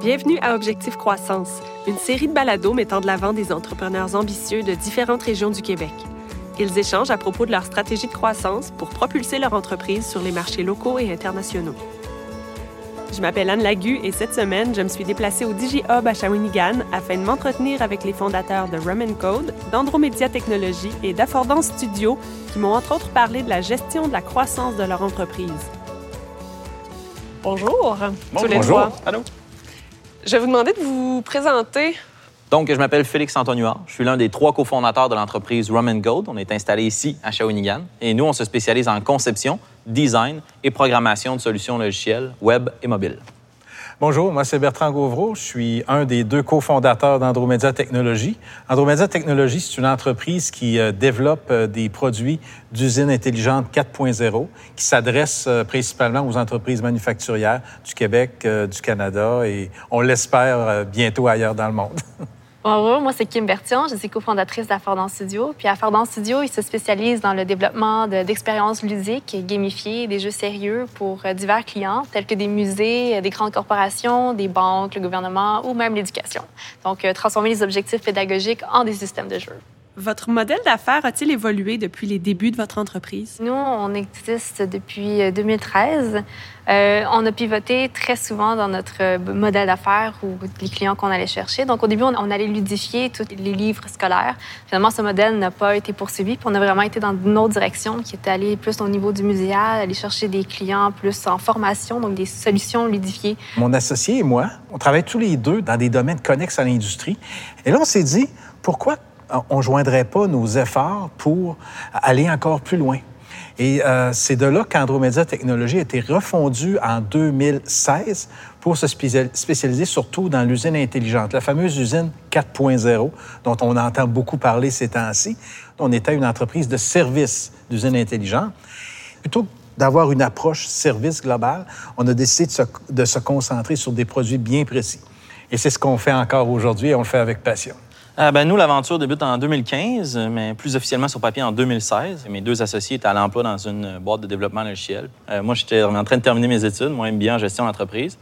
Bienvenue à Objectif Croissance, une série de balados mettant de l'avant des entrepreneurs ambitieux de différentes régions du Québec. Ils échangent à propos de leur stratégie de croissance pour propulser leur entreprise sur les marchés locaux et internationaux. Je m'appelle Anne Lagu et cette semaine, je me suis déplacée au DigiHub à Shawinigan afin de m'entretenir avec les fondateurs de Rum Code, d'Andromedia Technologies et d'Affordance Studio qui m'ont entre autres parlé de la gestion de la croissance de leur entreprise. Bonjour, tous les Bonjour. trois. Allô? Je vais vous demander de vous présenter. Donc, je m'appelle Félix Antonioir. Je suis l'un des trois cofondateurs de l'entreprise Rum Gold. On est installé ici, à Shawinigan. Et nous, on se spécialise en conception, design et programmation de solutions logicielles web et mobiles. Bonjour, moi c'est Bertrand Gauvreau. Je suis un des deux cofondateurs d'Andromedia Technologies. Andromedia Technologies, c'est une entreprise qui euh, développe euh, des produits d'usine intelligente 4.0 qui s'adresse euh, principalement aux entreprises manufacturières du Québec, du Canada et on l'espère bientôt ailleurs dans le monde. Bonjour, moi c'est Kim Bertion, je suis cofondatrice d'Affordance Studio. Puis Affordance Studio, il se spécialise dans le développement de- d'expériences ludiques, gamifiées, des jeux sérieux pour euh, divers clients, tels que des musées, euh, des grandes corporations, des banques, le gouvernement ou même l'éducation. Donc, euh, transformer les objectifs pédagogiques en des systèmes de jeu. Votre modèle d'affaires a-t-il évolué depuis les débuts de votre entreprise? Nous, on existe depuis euh, 2013. Euh, on a pivoté très souvent dans notre euh, modèle d'affaires ou les clients qu'on allait chercher. Donc, au début, on, on allait ludifier tous les livres scolaires. Finalement, ce modèle n'a pas été poursuivi. Puis on a vraiment été dans une autre direction qui était aller plus au niveau du muséal, aller chercher des clients plus en formation, donc des solutions ludifiées. Mon associé et moi, on travaille tous les deux dans des domaines connexes à l'industrie. Et là, on s'est dit, pourquoi on ne joindrait pas nos efforts pour aller encore plus loin? Et euh, c'est de là qu'Andromedia Technologies a été refondue en 2016 pour se spécial- spécialiser surtout dans l'usine intelligente, la fameuse usine 4.0 dont on entend beaucoup parler ces temps-ci. On était une entreprise de service d'usine intelligente. Plutôt que d'avoir une approche service globale, on a décidé de se, de se concentrer sur des produits bien précis. Et c'est ce qu'on fait encore aujourd'hui et on le fait avec passion. Euh, ben, nous, l'aventure débute en 2015, mais plus officiellement sur papier en 2016. Mes deux associés étaient à l'emploi dans une boîte de développement logiciel. Euh, moi, j'étais en train de terminer mes études, moi, MBA en gestion d'entreprise.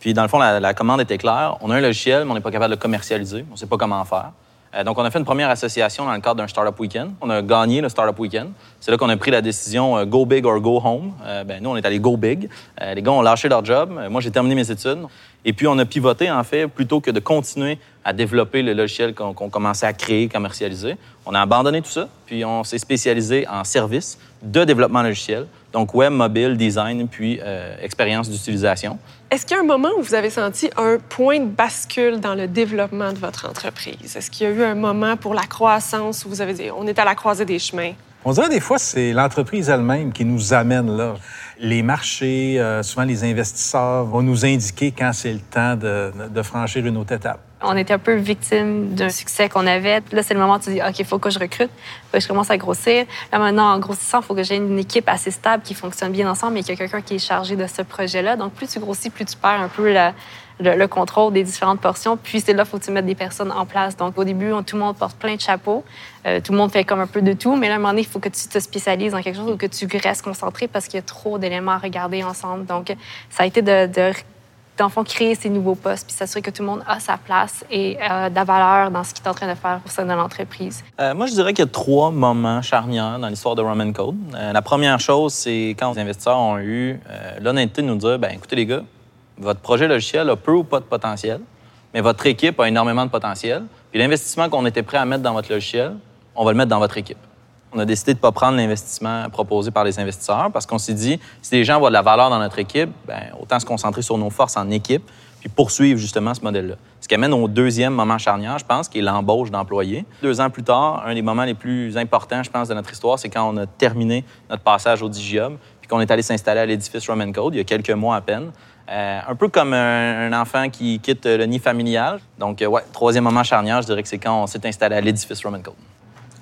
Puis, dans le fond, la, la commande était claire. On a un logiciel, mais on n'est pas capable de le commercialiser. On ne sait pas comment faire. Euh, donc, on a fait une première association dans le cadre d'un Startup Weekend. On a gagné le Startup Weekend. C'est là qu'on a pris la décision euh, go big or go home. Euh, ben, nous, on est allé go big. Les gars ont lâché leur job. Moi, j'ai terminé mes études. Et puis, on a pivoté, en fait, plutôt que de continuer à développer le logiciel qu'on qu'on commençait à créer, commercialiser. On a abandonné tout ça, puis on s'est spécialisé en services de développement logiciel, donc web, mobile, design, puis euh, expérience d'utilisation. Est-ce qu'il y a un moment où vous avez senti un point de bascule dans le développement de votre entreprise? Est-ce qu'il y a eu un moment pour la croissance où vous avez dit on est à la croisée des chemins? On dirait des fois, c'est l'entreprise elle-même qui nous amène là. Les marchés, euh, souvent les investisseurs vont nous indiquer quand c'est le temps de, de franchir une autre étape. On était un peu victime d'un succès qu'on avait. Là, c'est le moment où tu dis, OK, il faut que je recrute, faut je commence à grossir. Là, maintenant, en grossissant, il faut que j'ai une équipe assez stable qui fonctionne bien ensemble et qu'il y a quelqu'un qui est chargé de ce projet-là. Donc, plus tu grossis, plus tu perds un peu le, le contrôle des différentes portions. Puis, c'est là faut que tu mettes des personnes en place. Donc, au début, tout le monde porte plein de chapeaux. Euh, tout le monde fait comme un peu de tout. Mais là, à un moment donné, il faut que tu te spécialises dans quelque chose ou que tu restes concentré parce qu'il y a trop d'éléments à regarder ensemble. Donc, ça a été de, de fond, créer ces nouveaux postes, puis s'assurer que tout le monde a sa place et euh, de la valeur dans ce qu'il est en train de faire au sein de l'entreprise. Euh, moi, je dirais qu'il y a trois moments charnières dans l'histoire de Roman Code. Euh, la première chose, c'est quand les investisseurs ont eu l'honnêteté de nous dire, ben écoutez les gars, votre projet logiciel a peu ou pas de potentiel, mais votre équipe a énormément de potentiel. Puis l'investissement qu'on était prêt à mettre dans votre logiciel, on va le mettre dans votre équipe. On a décidé de ne pas prendre l'investissement proposé par les investisseurs parce qu'on s'est dit, si les gens voient de la valeur dans notre équipe, ben, autant se concentrer sur nos forces en équipe puis poursuivre justement ce modèle-là. Ce qui amène au deuxième moment charnière, je pense, qui est l'embauche d'employés. Deux ans plus tard, un des moments les plus importants, je pense, de notre histoire, c'est quand on a terminé notre passage au Digium puis qu'on est allé s'installer à l'édifice Roman Code il y a quelques mois à peine. Euh, un peu comme un, un enfant qui quitte le nid familial. Donc, euh, ouais, troisième moment charnière, je dirais que c'est quand on s'est installé à l'édifice Roman Code.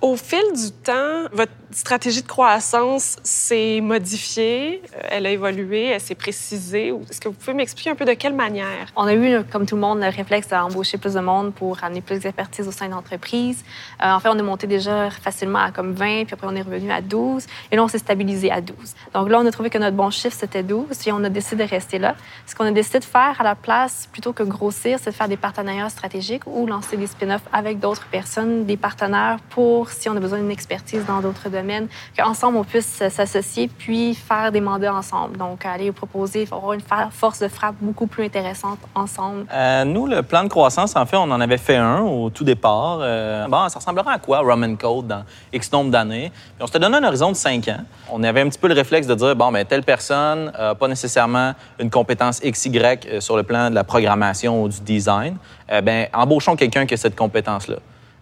Au fil du temps, votre stratégie de croissance s'est modifiée, euh, elle a évolué, elle s'est précisée. Est-ce que vous pouvez m'expliquer un peu de quelle manière? On a eu, comme tout le monde, le réflexe d'embaucher plus de monde pour amener plus d'expertise au sein de l'entreprise. Euh, en fait, on est monté déjà facilement à comme 20, puis après on est revenu à 12, et là on s'est stabilisé à 12. Donc là, on a trouvé que notre bon chiffre, c'était 12, et on a décidé de rester là. Ce qu'on a décidé de faire à la place, plutôt que grossir, c'est de faire des partenariats stratégiques ou lancer des spin-offs avec d'autres personnes, des partenaires pour si on a besoin d'une expertise dans d'autres domaines, qu'ensemble, on puisse s'associer puis faire des mandats ensemble. Donc, aller proposer, avoir une force de frappe beaucoup plus intéressante ensemble. Euh, nous, le plan de croissance, en fait, on en avait fait un au tout départ. Euh, bon, ça ressemblera à quoi, Roman Code, dans X nombre d'années? on s'était donné un horizon de cinq ans. On avait un petit peu le réflexe de dire, bon, mais ben, telle personne n'a pas nécessairement une compétence XY euh, sur le plan de la programmation ou du design. ben embauchons quelqu'un qui a cette compétence-là.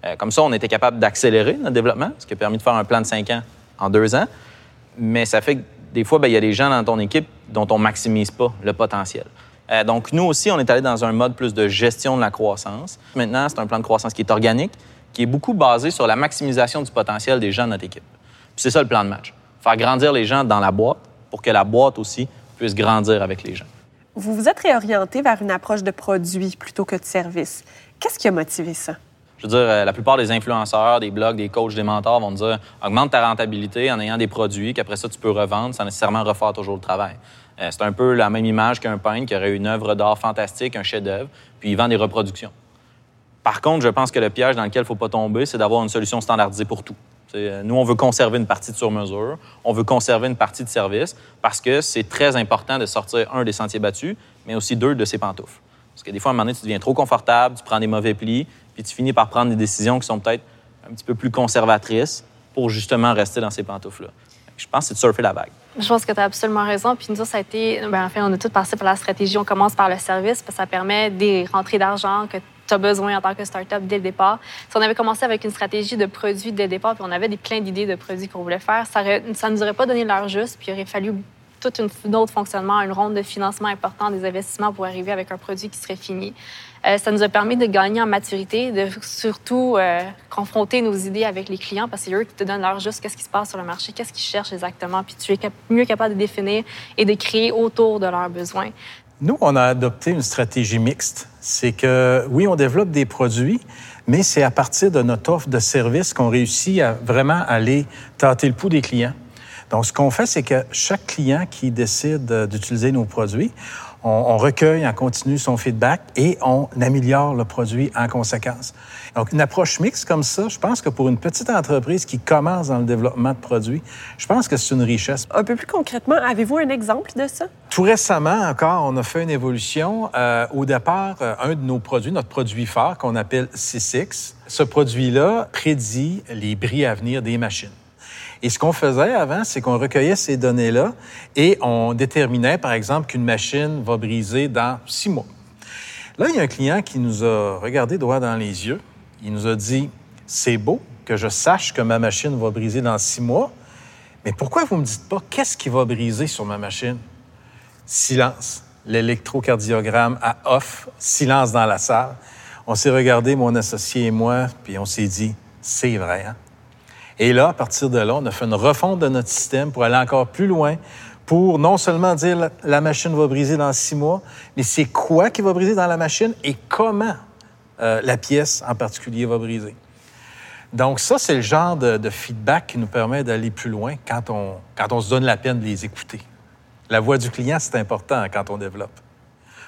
Euh, comme ça, on était capable d'accélérer notre développement, ce qui a permis de faire un plan de cinq ans en deux ans. Mais ça fait que des fois, ben, il y a des gens dans ton équipe dont on maximise pas le potentiel. Euh, donc, nous aussi, on est allé dans un mode plus de gestion de la croissance. Maintenant, c'est un plan de croissance qui est organique, qui est beaucoup basé sur la maximisation du potentiel des gens de notre équipe. c'est ça le plan de match. Faire grandir les gens dans la boîte pour que la boîte aussi puisse grandir avec les gens. Vous vous êtes réorienté vers une approche de produit plutôt que de service. Qu'est-ce qui a motivé ça? Je veux dire, euh, la plupart des influenceurs, des blogs, des coachs, des mentors vont dire augmente ta rentabilité en ayant des produits qu'après ça, tu peux revendre sans nécessairement refaire toujours le travail. Euh, c'est un peu la même image qu'un peintre qui aurait une œuvre d'art fantastique, un chef-d'œuvre, puis il vend des reproductions. Par contre, je pense que le piège dans lequel il ne faut pas tomber, c'est d'avoir une solution standardisée pour tout. Euh, nous, on veut conserver une partie de sur-mesure, on veut conserver une partie de service parce que c'est très important de sortir, un, des sentiers battus, mais aussi deux, de ses pantoufles. Parce que des fois, à un moment donné, tu deviens trop confortable, tu prends des mauvais plis, puis tu finis par prendre des décisions qui sont peut-être un petit peu plus conservatrices pour justement rester dans ces pantoufles-là. Je pense que c'est de surfer la vague. Je pense que tu as absolument raison. Puis nous, ça a été. Ben, en fait, on a tout passé par la stratégie. On commence par le service, parce que ça permet des rentrées d'argent que tu as besoin en tant que start-up dès le départ. Si on avait commencé avec une stratégie de produits dès le départ, puis on avait des, plein d'idées de produits qu'on voulait faire, ça ne nous aurait pas donné l'heure juste, puis il aurait fallu tout un autre fonctionnement, une ronde de financement important, des investissements pour arriver avec un produit qui serait fini. Euh, ça nous a permis de gagner en maturité, de surtout euh, confronter nos idées avec les clients parce que c'est eux qui te donnent leur juste qu'est-ce qui se passe sur le marché, qu'est-ce qu'ils cherchent exactement, puis tu es mieux capable de définir et de créer autour de leurs besoins. Nous, on a adopté une stratégie mixte. C'est que, oui, on développe des produits, mais c'est à partir de notre offre de service qu'on réussit à vraiment aller tâter le pouls des clients. Donc, ce qu'on fait, c'est que chaque client qui décide d'utiliser nos produits, on, recueille en continu son feedback et on améliore le produit en conséquence. Donc, une approche mixte comme ça, je pense que pour une petite entreprise qui commence dans le développement de produits, je pense que c'est une richesse. Un peu plus concrètement, avez-vous un exemple de ça? Tout récemment encore, on a fait une évolution. Euh, au départ, euh, un de nos produits, notre produit phare qu'on appelle C6, ce produit-là prédit les bris à venir des machines. Et ce qu'on faisait avant, c'est qu'on recueillait ces données-là et on déterminait, par exemple, qu'une machine va briser dans six mois. Là, il y a un client qui nous a regardé droit dans les yeux. Il nous a dit, c'est beau que je sache que ma machine va briser dans six mois, mais pourquoi vous ne me dites pas qu'est-ce qui va briser sur ma machine? Silence. L'électrocardiogramme à off, silence dans la salle. On s'est regardé, mon associé et moi, puis on s'est dit, c'est vrai, hein? Et là, à partir de là, on a fait une refonte de notre système pour aller encore plus loin, pour non seulement dire la, machine va briser dans six mois, mais c'est quoi qui va briser dans la machine et comment euh, la pièce en particulier va briser. Donc ça, c'est le genre de, feedback qui nous permet d'aller plus loin quand on, quand on se donne la peine de les écouter. La voix du client, c'est important quand on développe.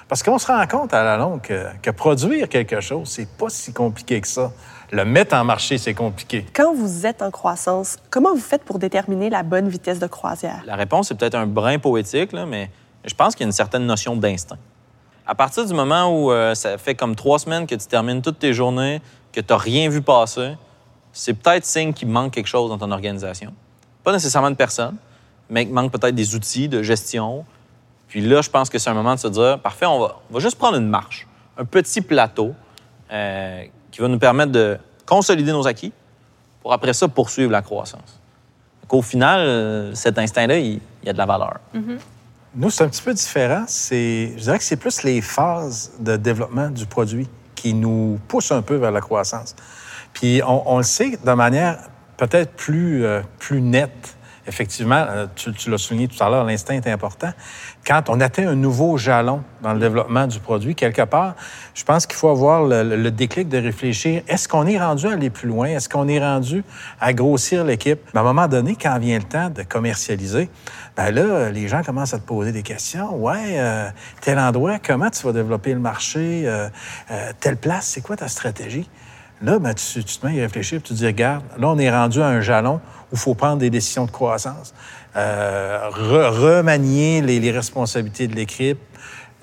Parce qu'on se rend compte à la longue que, que produire quelque chose, c'est pas si compliqué que ça. Le mettre en marché, c'est compliqué. Quand vous êtes en croissance, comment vous faites pour déterminer la bonne vitesse de croisière? La réponse est peut-être un brin poétique, mais je pense qu'il y a une certaine notion d'instinct. À partir du moment où euh, ça fait comme trois semaines que tu termines toutes tes journées, que tu n'as rien vu passer, c'est peut-être signe qu'il manque quelque chose dans ton organisation. Pas nécessairement de personne, mais qu'il manque peut-être des outils de gestion. Puis là, je pense que c'est un moment de se dire, parfait, on va, juste prendre une marche, un petit plateau euh, qui va nous permettre de consolider nos acquis pour après ça poursuivre la croissance. Au final, euh, cet instinct-là, il, y a de la valeur. Mm-hmm. Nous, c'est un petit peu différent. C'est, je dirais que c'est plus les phases de développement du produit qui nous poussent un peu vers la croissance. Puis on, le sait de manière peut-être plus, euh, plus nette effectivement, euh, tu, l'as souligné tout à l'heure, l'instinct est important. Quand on atteint un nouveau jalon dans le développement du produit, quelque part, je pense qu'il faut avoir le, déclic de réfléchir, est-ce qu'on est rendu à aller plus loin? Est-ce qu'on est rendu à grossir l'équipe? À un moment donné, quand vient le temps de commercialiser, ben là, les gens commencent à te poser des questions. Ouais, euh, tel endroit, comment tu vas développer le marché? Euh, telle place, c'est quoi ta stratégie? Là, ben, tu, tu, te mets à y réfléchir et tu te dis, regarde, là, on est rendu à un jalon où il faut prendre des décisions de croissance, euh, remanier les, les, responsabilités de l'équipe,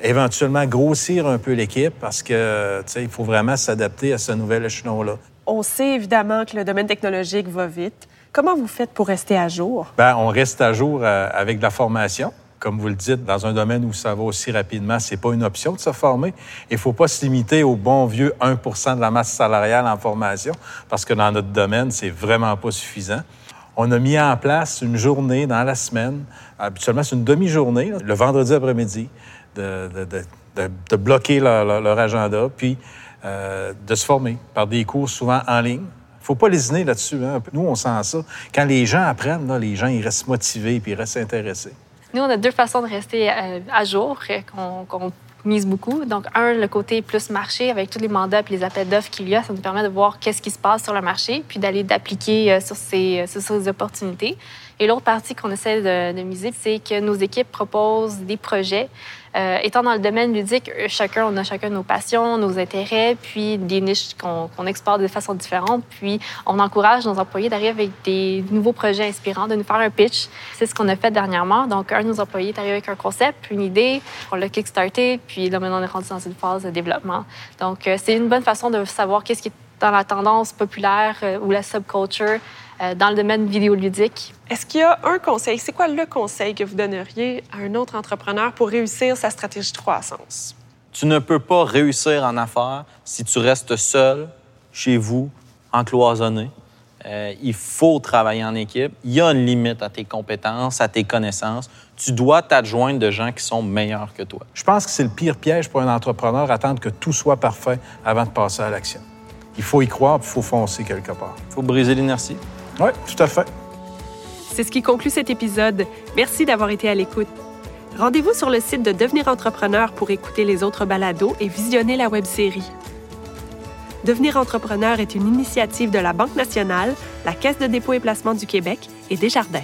éventuellement grossir un peu l'équipe parce que, il faut vraiment s'adapter à ce nouvel échelon-là. On sait évidemment que le domaine technologique va vite. Comment vous faites pour rester à jour? Bien, on reste à jour euh, avec de la formation comme vous le dites, dans un domaine où ça va aussi rapidement, c'est pas une option de se former. Il faut pas se limiter au bon vieux 1% de la masse salariale en formation, parce que dans notre domaine, c'est vraiment pas suffisant. On a mis en place une journée dans la semaine, habituellement c'est une demi-journée, le vendredi après-midi, de, bloquer leur, agenda, puis euh, de se former par des cours souvent en ligne. Faut pas lésiner là-dessus. Hein. Nous, on sent ça. Quand les gens apprennent, les gens ils restent motivés puis ils restent intéressés. Nous, on a deux façons de rester euh, à jour qu'on qu mise beaucoup. Donc, un, le côté plus marché avec tous les mandats et les appels d'offres qu'il y a, ça nous permet de voir qu'est-ce qui se passe sur le marché puis d'aller d'appliquer euh, sur, ces, sur ces opportunités. Et l'autre partie qu'on essaie de, de miser, c'est que nos équipes proposent des projets euh, étant dans le domaine ludique, chacun, on a chacun nos passions, nos intérêts, puis des niches qu'on qu exporte de façon différente. Puis on encourage nos employés d'arriver avec des nouveaux projets inspirants, de nous faire un pitch. C'est ce qu'on a fait dernièrement. Donc, un de nos employés est arrivé avec un concept, une idée, on l'a kickstarté, puis là, maintenant, on est rendu dans une phase de développement. Donc, euh, c'est une bonne façon de savoir qu'est-ce qui est dans la tendance populaire euh, ou la subculture euh, dans le domaine vidéoludique. Est-ce qu'il y a un conseil? C'est quoi le conseil que vous donneriez à un autre entrepreneur pour réussir sa stratégie de croissance? Tu ne peux pas réussir en affaires si tu restes seul, chez vous, encloisonné. Euh, il faut travailler en équipe. Il y a une limite à tes compétences, à tes connaissances. Tu dois t'adjoindre de gens qui sont meilleurs que toi. Je pense que c'est le pire piège pour un entrepreneur, attendre que tout soit parfait avant de passer à l'action. Il faut y croire, il faut foncer quelque part. Il faut briser l'inertie. Oui, tout à fait. C'est ce qui conclut cet épisode. Merci d'avoir été à l'écoute. Rendez-vous sur le site de Devenir entrepreneur pour écouter les autres balados et visionner la web-série. Devenir entrepreneur est une initiative de la Banque nationale, la Caisse de dépôt et placement du Québec et Desjardins.